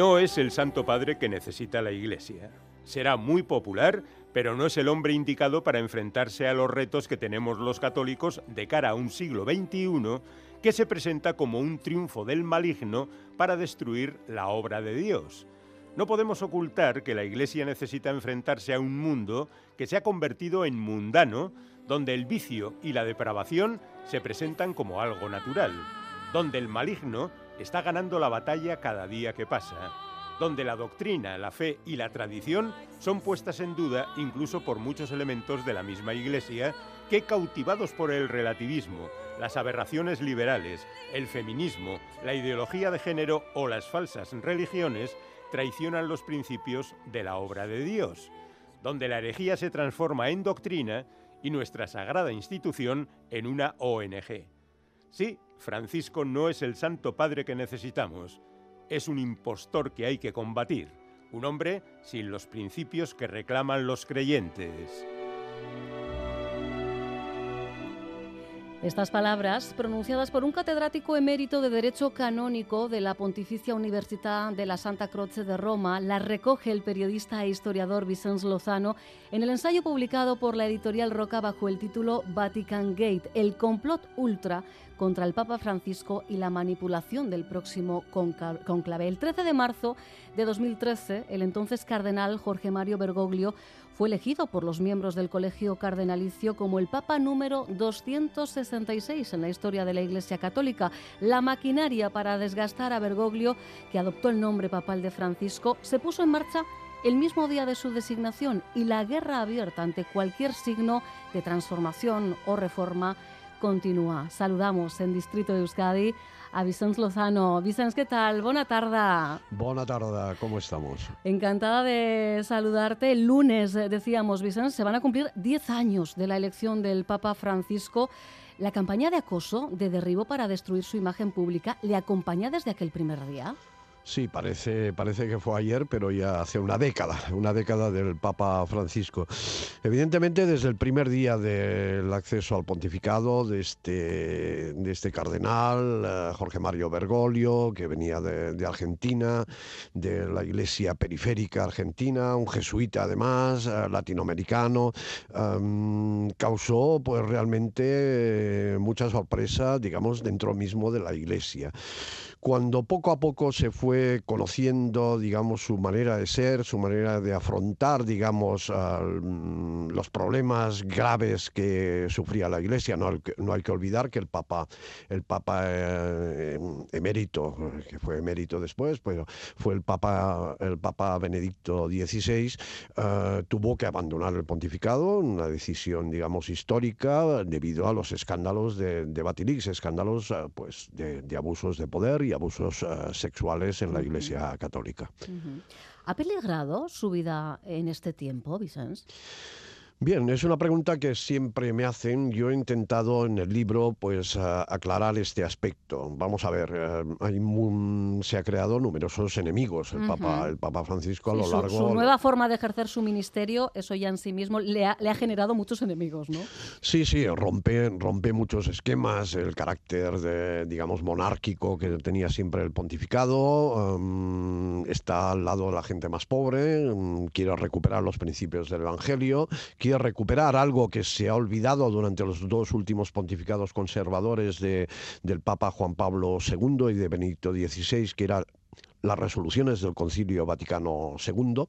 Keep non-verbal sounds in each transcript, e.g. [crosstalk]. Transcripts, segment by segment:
No es el Santo Padre que necesita la Iglesia. Será muy popular, pero no es el hombre indicado para enfrentarse a los retos que tenemos los católicos de cara a un siglo XXI que se presenta como un triunfo del maligno para destruir la obra de Dios. No podemos ocultar que la Iglesia necesita enfrentarse a un mundo que se ha convertido en mundano, donde el vicio y la depravación se presentan como algo natural, donde el maligno está ganando la batalla cada día que pasa, donde la doctrina, la fe y la tradición son puestas en duda incluso por muchos elementos de la misma Iglesia que, cautivados por el relativismo, las aberraciones liberales, el feminismo, la ideología de género o las falsas religiones, traicionan los principios de la obra de Dios, donde la herejía se transforma en doctrina y nuestra sagrada institución en una ONG. Sí, Francisco no es el santo padre que necesitamos, es un impostor que hay que combatir, un hombre sin los principios que reclaman los creyentes. Estas palabras, pronunciadas por un catedrático emérito de Derecho Canónico de la Pontificia Universidad de la Santa Croce de Roma, las recoge el periodista e historiador Vicens Lozano en el ensayo publicado por la editorial Roca bajo el título Vatican Gate, el complot ultra contra el Papa Francisco y la manipulación del próximo conclave. El 13 de marzo de 2013, el entonces cardenal Jorge Mario Bergoglio fue elegido por los miembros del Colegio Cardenalicio como el Papa número 266 en la historia de la Iglesia Católica. La maquinaria para desgastar a Bergoglio, que adoptó el nombre papal de Francisco, se puso en marcha el mismo día de su designación y la guerra abierta ante cualquier signo de transformación o reforma continúa. Saludamos en Distrito de Euskadi a Vicens Lozano. Vicens, ¿qué tal? Buena tarde. Buena tarde, ¿cómo estamos? Encantada de saludarte. El lunes, eh, decíamos, Vicens, se van a cumplir 10 años de la elección del Papa Francisco. La campaña de acoso, de derribo para destruir su imagen pública, ¿le acompaña desde aquel primer día? Sí, parece, parece que fue ayer, pero ya hace una década, una década del Papa Francisco. Evidentemente, desde el primer día del acceso al pontificado de este, de este cardenal, eh, Jorge Mario Bergoglio, que venía de, Argentina, de la iglesia periférica argentina, un jesuita además, eh, latinoamericano, em, causó pues realmente mucha sorpresa, digamos, dentro mismo de la iglesia cuando poco a poco se fue conociendo, digamos, su manera de ser, su manera de afrontar, digamos, mm, los problemas graves que sufría la Iglesia. No, no, hay que olvidar que el Papa, el Papa eh, emérito, que fue emérito después, pero fue el Papa, el Papa Benedicto XVI, eh, tuvo que abandonar el pontificado, una decisión, digamos, histórica debido a los escándalos de, de Batilix, escándalos, eh, pues, de, de abusos de poder abusos eh, sexuales en la Iglesia Católica. ¿Ha peligrado su vida en este tiempo, Vicens? Bien, es una pregunta que siempre me hacen. Yo he intentado en el libro pues aclarar este aspecto. Vamos a ver, eh, se ha creado numerosos enemigos el Papa, el Papa Francisco a lo largo. Su nueva forma de ejercer su ministerio, eso ya en sí mismo le ha, generado muchos enemigos, ¿no? Sí, sí, rompe, rompe muchos esquemas, el carácter de, digamos, monárquico que tenía siempre el pontificado. Em, está al lado de la gente más pobre, em, quiere recuperar los principios del Evangelio recuperar algo que se ha olvidado durante los dos últimos pontificados conservadores de, del Papa Juan Pablo II y de Benedicto XVI, que era las resoluciones del Concilio Vaticano II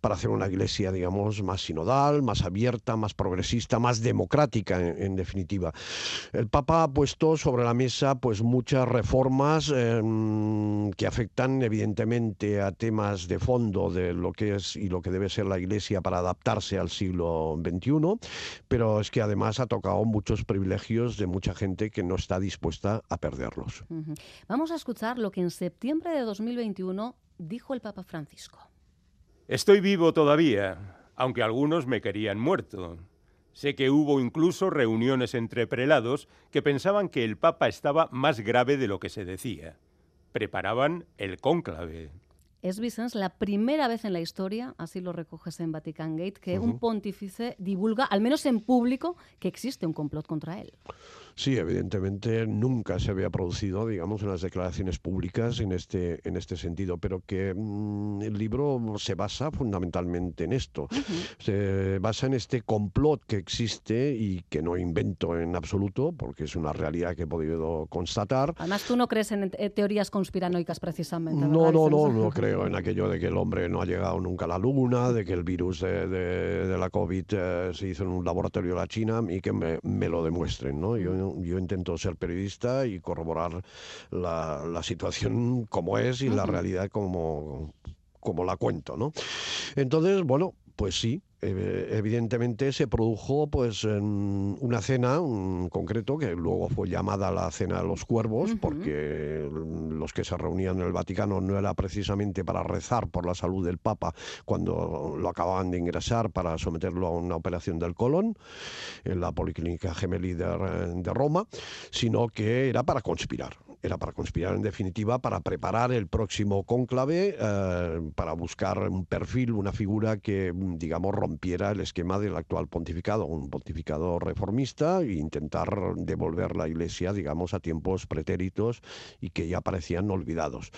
para hacer una iglesia, digamos, más sinodal, más abierta, más progresista, más democrática, en, definitiva. El Papa ha puesto sobre la mesa pues muchas reformas em, que afectan evidentemente a temas de fondo de lo que es y lo que debe ser la iglesia para adaptarse al siglo XXI, pero es que además ha tocado muchos privilegios de mucha gente que no está dispuesta a perderlos. Vamos a escuchar lo que en septiembre de 2020 2021 dijo el Papa Francisco. Estoy vivo todavía, aunque algunos me querían muerto. Sé que hubo incluso reuniones entre prelados que pensaban que el Papa estaba más grave de lo que se decía. Preparaban el cónclave. es Vicens la primera vez en la historia, así lo recoges en Vatican Gate, que un pontífice divulga, al menos en público, que existe un complot contra él. Sí, evidentemente nunca se había producido, digamos, unas declaraciones públicas en este, en este sentido, pero que mm, el libro se basa fundamentalmente en esto. Se basa en este complot que existe y que no invento en absoluto, porque es una realidad que he podido constatar. Además, tú no crees en teorías conspiranoicas precisamente. No, no, no, no creo en aquello de que el hombre no ha llegado nunca a la luna, de que el virus de, la COVID eh, se hizo en un laboratorio de la China y que me, me lo demuestren, ¿no? Yo yo intento ser periodista y corroborar la, situación como es y la realidad como, como la cuento, ¿no? Entonces, bueno, pues sí, evidentemente se produjo pues en una cena en concreto que luego fue llamada la cena de los cuervos porque los que se reunían en el Vaticano no era precisamente para rezar por la salud del Papa cuando lo acababan de ingresar para someterlo a una operación del colon en la Policlínica Gemelli de Roma, sino que era para conspirar era para conspirar en definitiva, para preparar el próximo cónclave, eh, para buscar un perfil, una figura que, digamos, rompiera el esquema del actual pontificado, un pontificado reformista, e intentar devolver la Iglesia, digamos, a tiempos pretéritos y que ya parecían olvidados.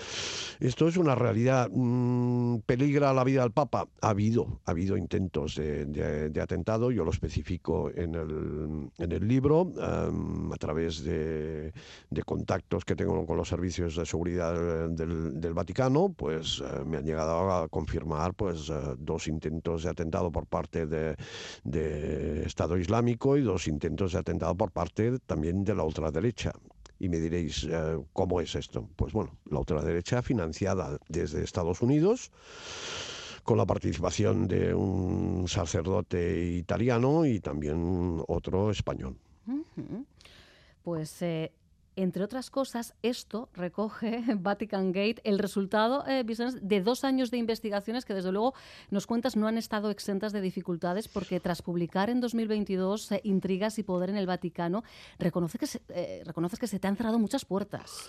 Esto es una realidad. Mm, ¿Peligra la vida del Papa? Ha habido, ha habido intentos de, atentado, yo lo especifico en el, en el libro, em, a través de, de contactos que tengo con los servicios de seguridad del, Vaticano, pues eh, me han llegado a confirmar pues eh, dos intentos de atentado por parte de, Estado Islámico y dos intentos de atentado por parte también de la ultraderecha. Y me diréis, eh, ¿cómo es esto? Pues bueno, la ultraderecha financiada desde Estados Unidos con la participación de un sacerdote italiano y también otro español. Pues entre otras cosas, esto recoge [laughs] Vatican Gate el resultado eh, de dos años de investigaciones que, desde luego, nos cuentas no han estado exentas de dificultades porque tras publicar en 2022 eh, Intrigas y Poder en el Vaticano, reconoce que eh, reconoces que se te han cerrado muchas puertas.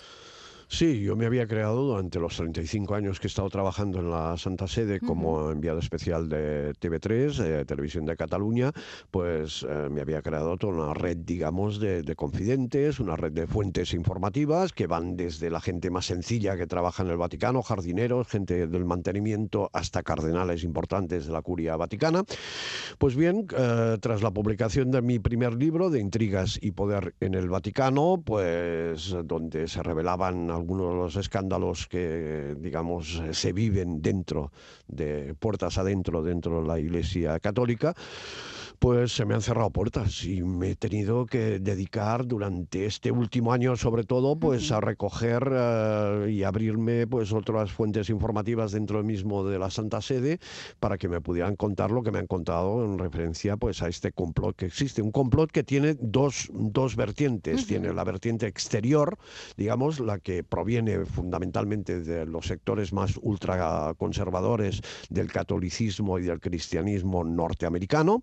Sí, yo me había creado durante los 35 años que he estado trabajando en la Santa Sede como enviado especial de TV3, eh, Televisión de Cataluña, pues eh, me había creado toda una red, digamos, de, confidentes, una red de fuentes informativas que van desde la gente más sencilla que trabaja en el Vaticano, jardineros, gente del mantenimiento, hasta cardenales importantes de la curia vaticana. Pues bien, eh, tras la publicación de mi primer libro, de Intrigas y Poder en el Vaticano, pues donde se revelaban algunos de los escándalos que, digamos, se viven dentro de puertas adentro, dentro de la Iglesia Católica, pues se me han cerrado puertas y me he tenido que dedicar durante este último año sobre todo pues a recoger eh, y abrirme pues otras fuentes informativas dentro mismo de la Santa Sede para que me pudieran contar lo que me han contado en referencia pues a este complot que existe, un complot que tiene dos, dos vertientes, tiene la vertiente exterior, digamos, la que proviene fundamentalmente de los sectores más ultraconservadores del catolicismo y del cristianismo norteamericano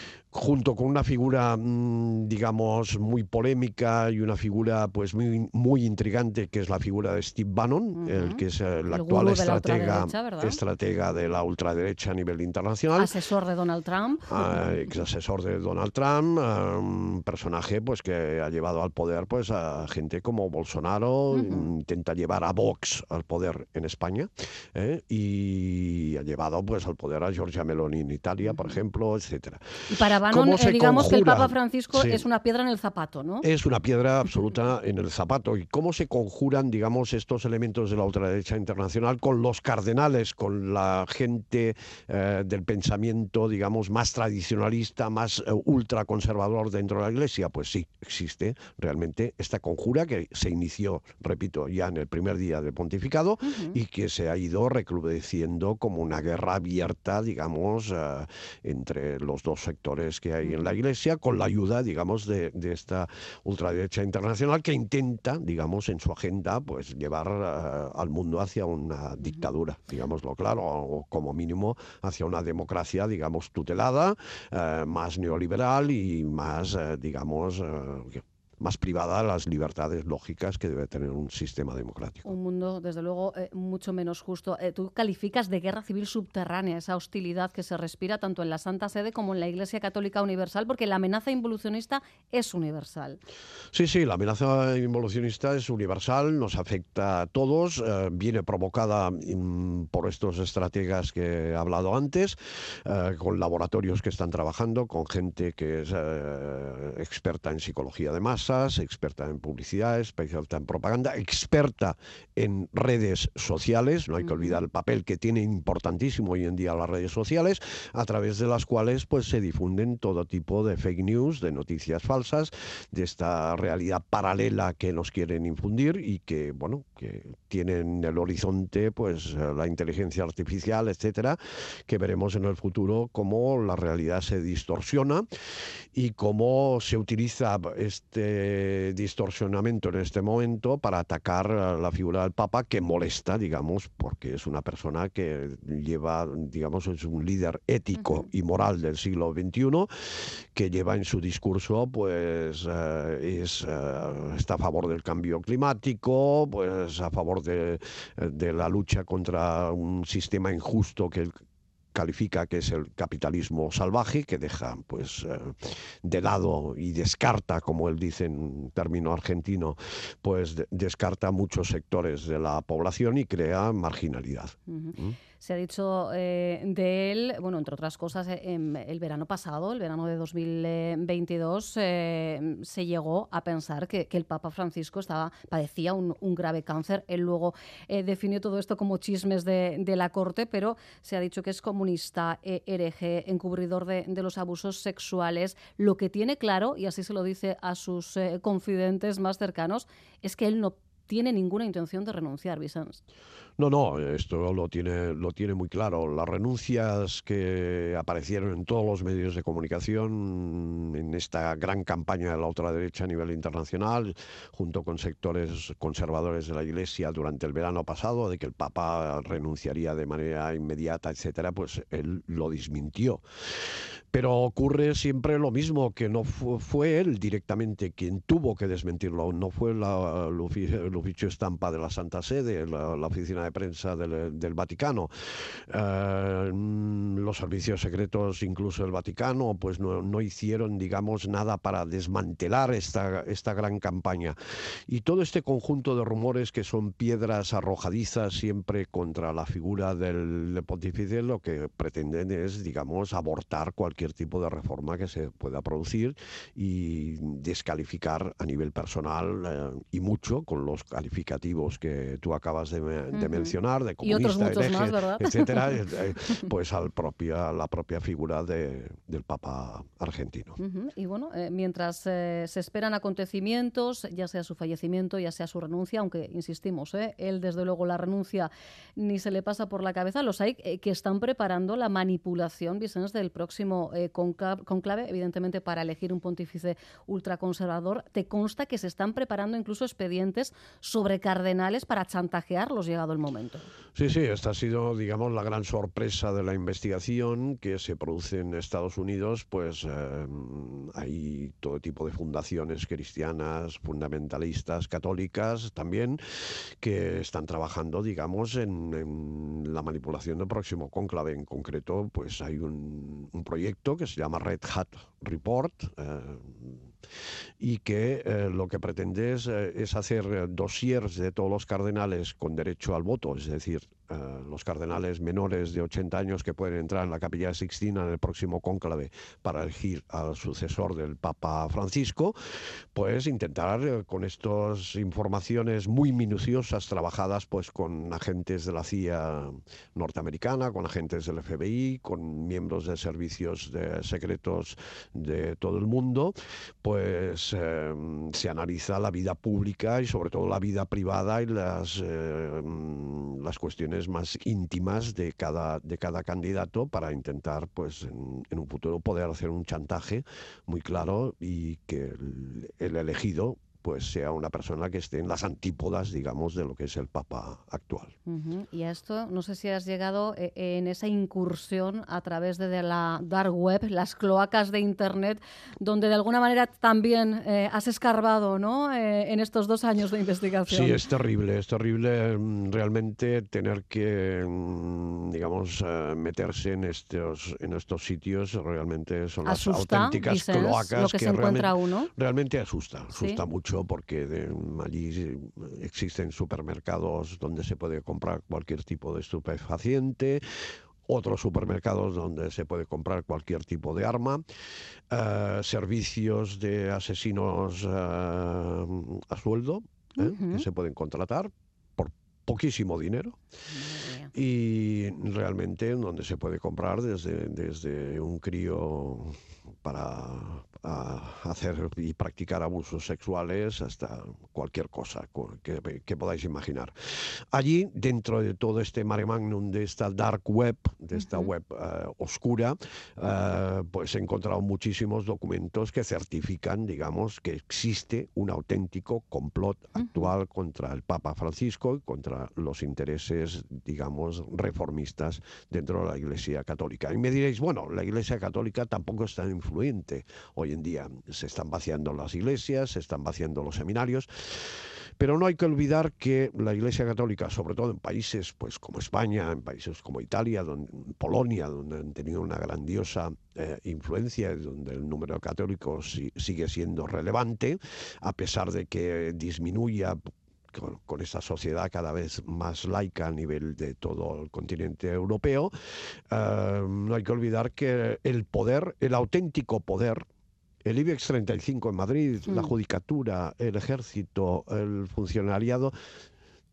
junto con una figura, mm, digamos, muy polémica y una figura pues muy, muy intrigante, que es la figura de Steve Bannon, el que es el, actual estratega, estratega de la ultraderecha a nivel internacional. Asesor de Donald Trump. Ah, ex asesor de Donald Trump, ah, un personaje pues que ha llevado al poder pues a gente como Bolsonaro, intenta llevar a Vox al poder en España ¿eh? y ha llevado pues al poder a Giorgia Meloni en Italia, por ejemplo, etcétera. Y para eh, digamos que el Papa Francisco es una piedra en el zapato, ¿no? Es una piedra absoluta en el zapato. ¿Y cómo se conjuran, digamos, estos elementos de la ultraderecha internacional con los cardenales, con la gente eh, del pensamiento, digamos, más tradicionalista, más eh, ultraconservador dentro de la Iglesia? Pues sí, existe realmente esta conjura que se inició, repito, ya en el primer día del pontificado y que se ha ido recrudeciendo como una guerra abierta, digamos, entre los dos sectores que hay en la Iglesia, con la ayuda, digamos, de, esta ultraderecha internacional que intenta, digamos, en su agenda, pues llevar eh, al mundo hacia una dictadura, digámoslo claro, o como mínimo hacia una democracia, digamos, tutelada, eh, más neoliberal y más, eh, digamos, más privada las libertades lógicas que debe tener un sistema democrático. Un mundo, desde luego, eh, mucho menos justo. Eh, tú calificas de guerra civil subterránea esa hostilidad que se respira tanto en la Santa Sede como en la Iglesia Católica Universal, porque la amenaza involucionista es universal. Sí, sí, la amenaza involucionista es universal, nos afecta a todos, eh, viene provocada mm, por estos estrategas que he hablado antes, con laboratorios que están trabajando, con gente que es experta en psicología de experta en publicidad, experta en propaganda, experta en redes sociales, no hay que olvidar el papel que tiene importantísimo hoy en día las redes sociales, a través de las cuales pues se difunden todo tipo de fake news, de noticias falsas, de esta realidad paralela que nos quieren infundir y que, bueno, que tienen en el horizonte pues la inteligencia artificial, etcétera, que veremos en el futuro cómo la realidad se distorsiona y cómo se utiliza este distorsionamiento en este momento para atacar la figura del Papa que molesta, digamos, porque es una persona que lleva, digamos, es un líder ético y moral del siglo XXI, que lleva en su discurso, pues, eh, es, eh, está a favor del cambio climático, pues, a favor de, de la lucha contra un sistema injusto que califica que es el capitalismo salvaje, que deja pues eh, de lado y descarta, como él dice en término argentino, pues descarta muchos sectores de la población y crea marginalidad se ha dicho eh, de él, bueno, entre otras cosas, eh, el verano pasado, el verano de 2022, eh, se llegó a pensar que, el Papa Francisco estaba, padecía un, grave cáncer. Él luego definió todo esto como chismes de, la corte, pero se ha dicho que es comunista, hereje, encubridor de, de, los abusos sexuales. Lo que tiene claro, y así se lo dice a sus confidentes más cercanos, es que él no tiene ninguna intención de renunciar, Vicens. No, no, esto lo tiene, lo tiene muy claro. Las renuncias que aparecieron en todos los medios de comunicación en esta gran campaña de la ultraderecha a nivel internacional, junto con sectores conservadores de la Iglesia durante el verano pasado, de que el Papa renunciaría de manera inmediata, etcétera, pues él lo desmintió. Pero ocurre siempre lo mismo, que no fue, él directamente quien tuvo que desmentirlo, no fue la, el oficio estampa de la Santa Sede, la, oficina de prensa del, Vaticano. Eh, los servicios secretos, incluso el Vaticano, pues no, hicieron, digamos, nada para desmantelar esta, esta gran campaña. Y todo este conjunto de rumores que son piedras arrojadizas siempre contra la figura del pontífice, lo que pretenden es, digamos, abortar cualquier tipo de reforma que se pueda producir y descalificar a nivel personal eh, y mucho con los calificativos que tú acabas de, mencionar, de comunista, etcétera, eh, [laughs] eh, pues al propia, la propia figura de, del Papa argentino. Y bueno, mientras se esperan acontecimientos, ya sea su fallecimiento, ya sea su renuncia, aunque insistimos, él desde luego la renuncia ni se le pasa por la cabeza, los hay que están preparando la manipulación, Vicens, del próximo eh, con, clave, evidentemente, para elegir un pontífice ultraconservador. ¿Te consta que se están preparando incluso expedientes sobre cardenales para chantajearlos llegado el momento? Sí, sí, esta ha sido, digamos, la gran sorpresa de la investigación que se produce en Estados Unidos, pues eh, hay todo tipo de fundaciones cristianas, fundamentalistas, católicas también, que están trabajando, digamos, en, la manipulación del próximo cónclave. En concreto, pues hay un proyecto que se llama Red Hat Report eh, y que eh, lo que pretende es, eh, es hacer dossiers de todos los cardenales con derecho al voto, es decir, gift eh, los cardenales menores de 80 años que pueden entrar en la capilla Sixtina en el próximo cónclave para elegir al sucesor del Papa Francisco, pues intentar eh, con estas informaciones muy minuciosas trabajadas pues con agentes de la CIA norteamericana, con agentes del FBI, con miembros de servicios de secretos de todo el mundo, pues eh, se analiza la vida pública y sobre todo la vida privada y las, las cuestiones más íntimas de cada, de cada candidato para intentar, pues, en, un futuro poder hacer un chantaje muy claro y que el elegido pues sea una persona que esté en las antípodas, digamos, de lo que es el Papa actual. Y a esto, no sé si has llegado eh, en esa incursión a través de, la dark web, las cloacas de Internet, donde de alguna manera también eh, has escarbado ¿no? Eh, en estos dos años de investigación. Sí, es terrible, es terrible mm, realmente tener que, mm, digamos, meterse en estos, en estos sitios, realmente son las auténticas cloacas que, se encuentra realmente, uno. realmente asusta, asusta mucho porque de, allí existen supermercados donde se puede comprar cualquier tipo de estupefaciente otros supermercados donde se puede comprar cualquier tipo de arma, eh, servicios de asesinos eh, a sueldo ¿eh? que se pueden contratar por poquísimo dinero. Y realmente donde se puede comprar desde, desde un crío para hacer y practicar abusos sexuales hasta cualquier cosa que, podáis imaginar. Allí, dentro de todo este mare magnum de esta dark web, de esta web eh, oscura, eh, pues he encontrado muchísimos documentos que certifican, digamos, que existe un auténtico complot actual contra el Papa Francisco y contra los intereses, digamos, reformistas dentro de la Iglesia Católica. Y me diréis, bueno, la Iglesia Católica tampoco está influida hoy en día. Se están vaciando las iglesias, se están vaciando los seminarios. Pero no hay que olvidar que la Iglesia Católica, sobre todo en países pues, como España, en países como Italia, donde, Polonia, donde han tenido una grandiosa eh, influencia, donde el número de católicos sigue siendo relevante, a pesar de que disminuya con, esta sociedad cada vez más laica a nivel de todo el continente europeo, eh, no hay que olvidar que el poder, el auténtico poder, el IBEX 35 en Madrid, la mm. judicatura, el ejército, el funcionariado,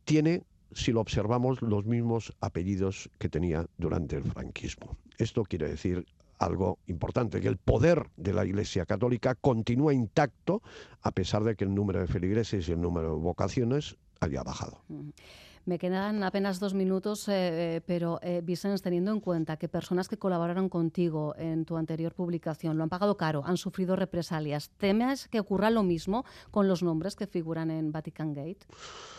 tiene, si lo observamos, los mismos apellidos que tenía durante el franquismo. Esto quiere decir algo importante, que el poder de la Iglesia Católica continúa intacto a pesar de que el número de feligreses y el número de vocaciones haya bajado. Me quedan apenas dos minutos, eh, eh, pero eh, Vicens, teniendo en cuenta que personas que colaboraron contigo en tu anterior publicación lo han pagado caro, han sufrido represalias, ¿temes que ocurra lo mismo con los nombres que figuran en Vatican Gate?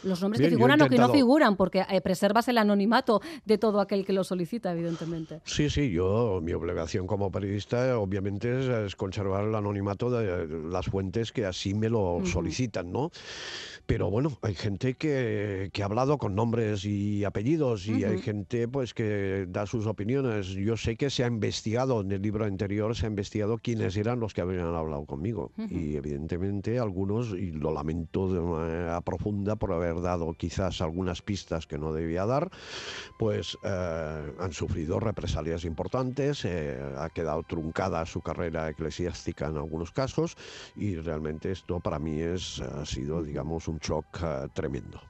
Los nombres que figuran o que no figuran, porque preservas el anonimato de todo aquel que lo solicita, evidentemente. Sí, sí, yo, mi obligación como periodista, obviamente, es, conservar el anonimato de las fuentes que así me lo solicitan, ¿no? Pero bueno, hay gente que, que ha hablado con nombres y apellidos y hay gente pues que da sus opiniones. Yo sé que se ha investigado en el libro anterior, se ha investigado quiénes eran los que habían hablado conmigo. Y evidentemente algunos, y lo lamento de manera profunda por haber dado quizás algunas pistas que no debía dar, pues eh, han sufrido represalias importantes, eh, ha quedado truncada su carrera eclesiástica en algunos casos y realmente esto para mí es, ha sido digamos un shock eh, tremendo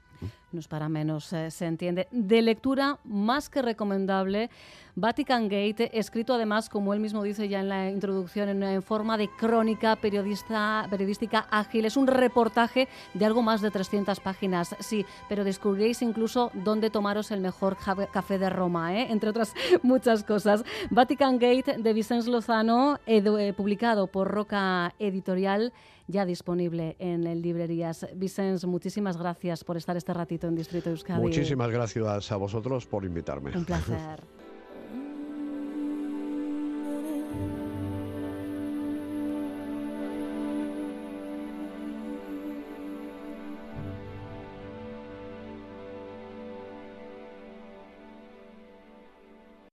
no es para menos, eh, se entiende. De lectura más que recomendable, Vatican Gate, escrito además, como él mismo dice ya en la introducción, en, forma de crónica periodista, periodística ágil. Es un reportaje de algo más de 300 páginas, sí, pero descubriréis incluso dónde tomaros el mejor café de Roma, ¿eh? [laughs] entre otras muchas cosas. Vatican Gate de Vicens Lozano, eh, publicado por Roca Editorial ya disponible en librerías. Vicens, muchísimas gracias por estar este ratito en Distrito Euskadi. Muchísimas gracias a vosotros por invitarme. Un placer. [laughs]